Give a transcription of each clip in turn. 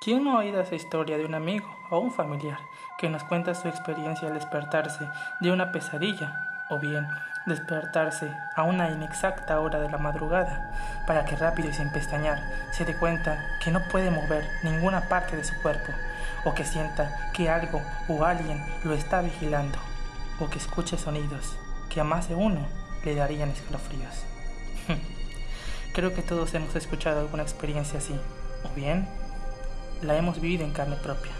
¿Quién no ha oído esa historia de un amigo o un familiar que nos cuenta su experiencia al despertarse de una pesadilla o bien despertarse a una inexacta hora de la madrugada para que rápido y sin pestañear se dé cuenta que no puede mover ninguna parte de su cuerpo o que sienta que algo o alguien lo está vigilando o que escuche sonidos que a más de uno le darían escalofríos. Creo que todos hemos escuchado alguna experiencia así, o bien la hemos vivido en carne propia.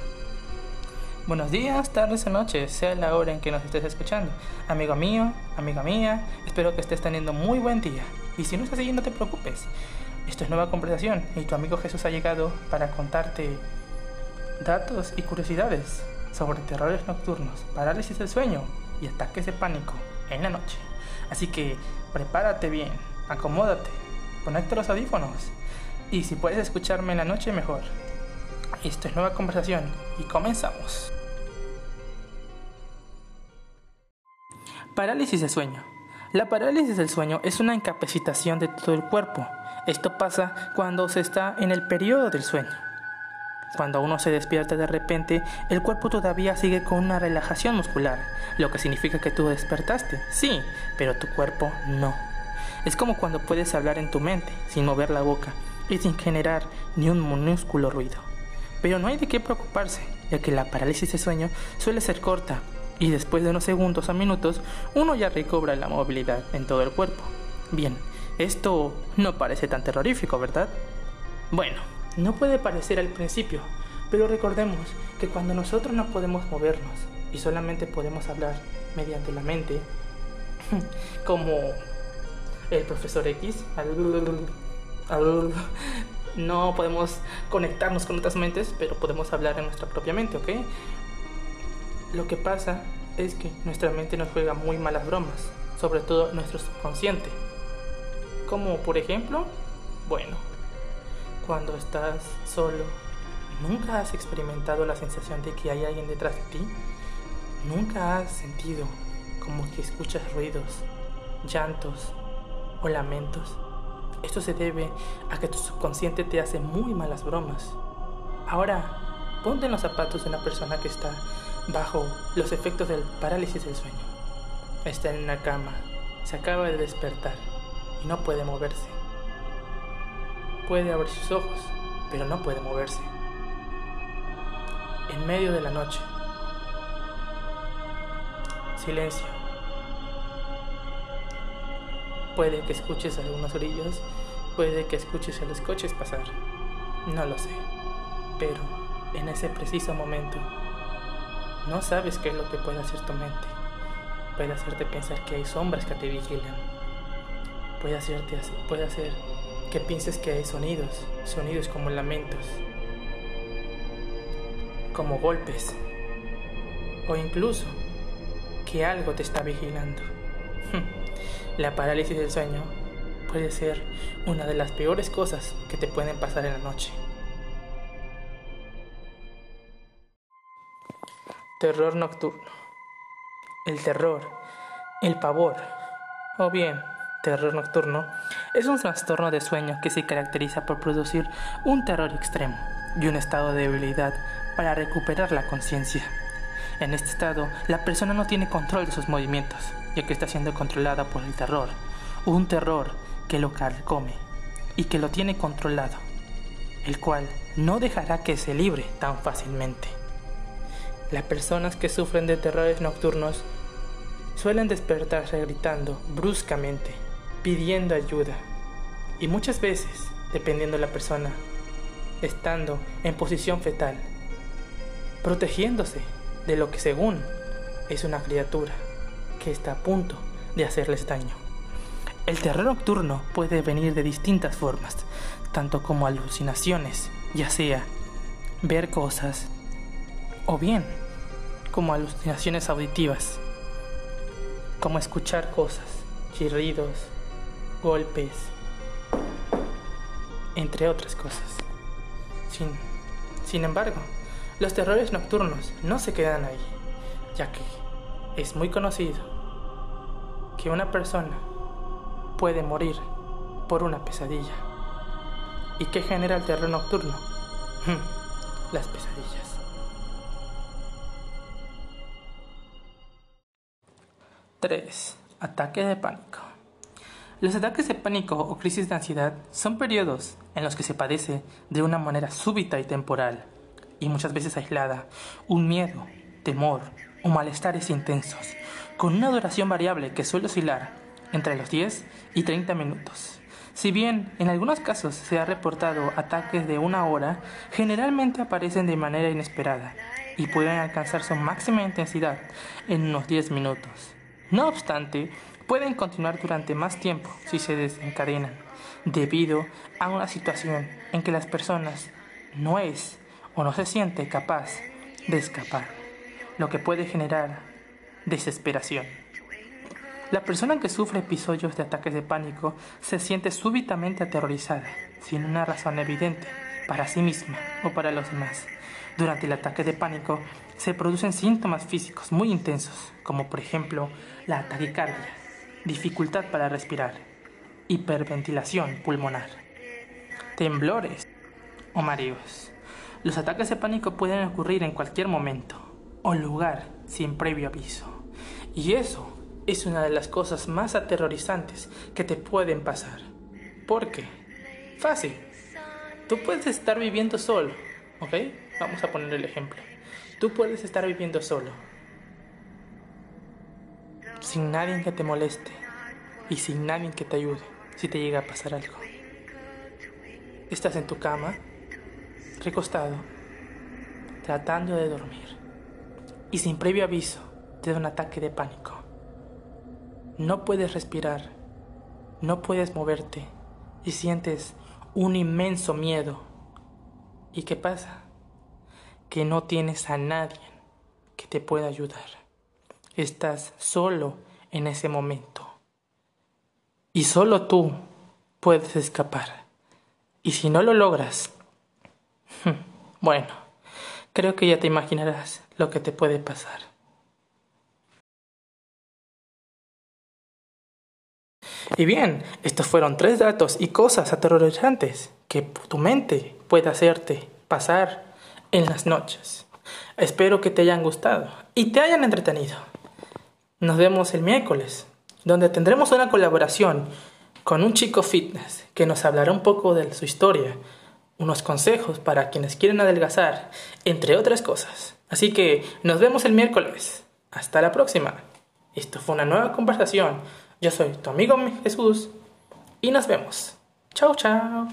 Buenos días, tardes o noches, sea la hora en que nos estés escuchando. Amigo mío, amiga mía, espero que estés teniendo muy buen día. Y si no estás así, no te preocupes. Esto es nueva conversación y tu amigo Jesús ha llegado para contarte datos y curiosidades sobre terrores nocturnos, parálisis del sueño y ataques de pánico en la noche. Así que prepárate bien, acomódate, conecta los audífonos y si puedes escucharme en la noche mejor. Esto es nueva conversación y comenzamos. Parálisis del sueño. La parálisis del sueño es una incapacitación de todo el cuerpo. Esto pasa cuando se está en el periodo del sueño. Cuando uno se despierta de repente, el cuerpo todavía sigue con una relajación muscular, lo que significa que tú despertaste, sí, pero tu cuerpo no. Es como cuando puedes hablar en tu mente, sin mover la boca y sin generar ni un minúsculo ruido. Pero no hay de qué preocuparse, ya que la parálisis de sueño suele ser corta y después de unos segundos a minutos uno ya recobra la movilidad en todo el cuerpo. Bien, esto no parece tan terrorífico, ¿verdad? Bueno, no puede parecer al principio, pero recordemos que cuando nosotros no podemos movernos y solamente podemos hablar mediante la mente, como el profesor X, no podemos conectarnos con otras mentes, pero podemos hablar en nuestra propia mente, ¿ok? Lo que pasa es que nuestra mente nos juega muy malas bromas, sobre todo nuestro subconsciente. Como por ejemplo, bueno, cuando estás solo, ¿nunca has experimentado la sensación de que hay alguien detrás de ti? ¿Nunca has sentido como que escuchas ruidos, llantos o lamentos? Esto se debe a que tu subconsciente te hace muy malas bromas. Ahora, ponte en los zapatos de una persona que está bajo los efectos del parálisis del sueño. Está en una cama, se acaba de despertar y no puede moverse. Puede abrir sus ojos, pero no puede moverse. En medio de la noche. Silencio. Puede que escuches algunos grillos, puede que escuches a los coches pasar. No lo sé. Pero en ese preciso momento, no sabes qué es lo que puede hacer tu mente. Puede hacerte pensar que hay sombras que te vigilan. Puede hacerte puede hacer que pienses que hay sonidos, sonidos como lamentos, como golpes, o incluso que algo te está vigilando. La parálisis del sueño puede ser una de las peores cosas que te pueden pasar en la noche. Terror nocturno. El terror, el pavor, o bien terror nocturno es un trastorno de sueño que se caracteriza por producir un terror extremo y un estado de debilidad para recuperar la conciencia. En este estado, la persona no tiene control de sus movimientos, ya que está siendo controlada por el terror, un terror que lo carcome y que lo tiene controlado, el cual no dejará que se libre tan fácilmente. Las personas que sufren de terrores nocturnos suelen despertarse gritando bruscamente pidiendo ayuda. Y muchas veces, dependiendo de la persona, estando en posición fetal, protegiéndose de lo que según es una criatura que está a punto de hacerles daño. El terror nocturno puede venir de distintas formas, tanto como alucinaciones, ya sea ver cosas, o bien como alucinaciones auditivas, como escuchar cosas, chirridos, golpes, entre otras cosas. Sin, sin embargo, los terrores nocturnos no se quedan ahí, ya que es muy conocido que una persona puede morir por una pesadilla. ¿Y qué genera el terror nocturno? las pesadillas. 3. Ataque de pánico. Los ataques de pánico o crisis de ansiedad son periodos en los que se padece de una manera súbita y temporal, y muchas veces aislada, un miedo, temor o malestares intensos, con una duración variable que suele oscilar entre los 10 y 30 minutos. Si bien en algunos casos se ha reportado ataques de una hora, generalmente aparecen de manera inesperada y pueden alcanzar su máxima intensidad en unos 10 minutos. No obstante, pueden continuar durante más tiempo si se desencadenan, debido a una situación en que las personas no es o no se siente capaz de escapar, lo que puede generar desesperación. La persona que sufre episodios de ataques de pánico se siente súbitamente aterrorizada, sin una razón evidente, para sí misma o para los demás. Durante el ataque de pánico se producen síntomas físicos muy intensos, como por ejemplo la taquicardia, dificultad para respirar, hiperventilación pulmonar, temblores o mareos. Los ataques de pánico pueden ocurrir en cualquier momento o lugar sin previo aviso. Y eso es una de las cosas más aterrorizantes que te pueden pasar. ¿Por qué? Fácil. Tú puedes estar viviendo solo, ¿ok? Vamos a poner el ejemplo. Tú puedes estar viviendo solo, sin nadie que te moleste y sin nadie que te ayude si te llega a pasar algo. Estás en tu cama, recostado, tratando de dormir y sin previo aviso te da un ataque de pánico. No puedes respirar, no puedes moverte y sientes un inmenso miedo. ¿Y qué pasa? que no tienes a nadie que te pueda ayudar. Estás solo en ese momento. Y solo tú puedes escapar. Y si no lo logras, bueno, creo que ya te imaginarás lo que te puede pasar. Y bien, estos fueron tres datos y cosas aterrorizantes que tu mente puede hacerte pasar en las noches. Espero que te hayan gustado y te hayan entretenido. Nos vemos el miércoles, donde tendremos una colaboración con un chico fitness que nos hablará un poco de su historia, unos consejos para quienes quieren adelgazar, entre otras cosas. Así que nos vemos el miércoles. Hasta la próxima. Esto fue una nueva conversación. Yo soy tu amigo Jesús y nos vemos. Chao, chao.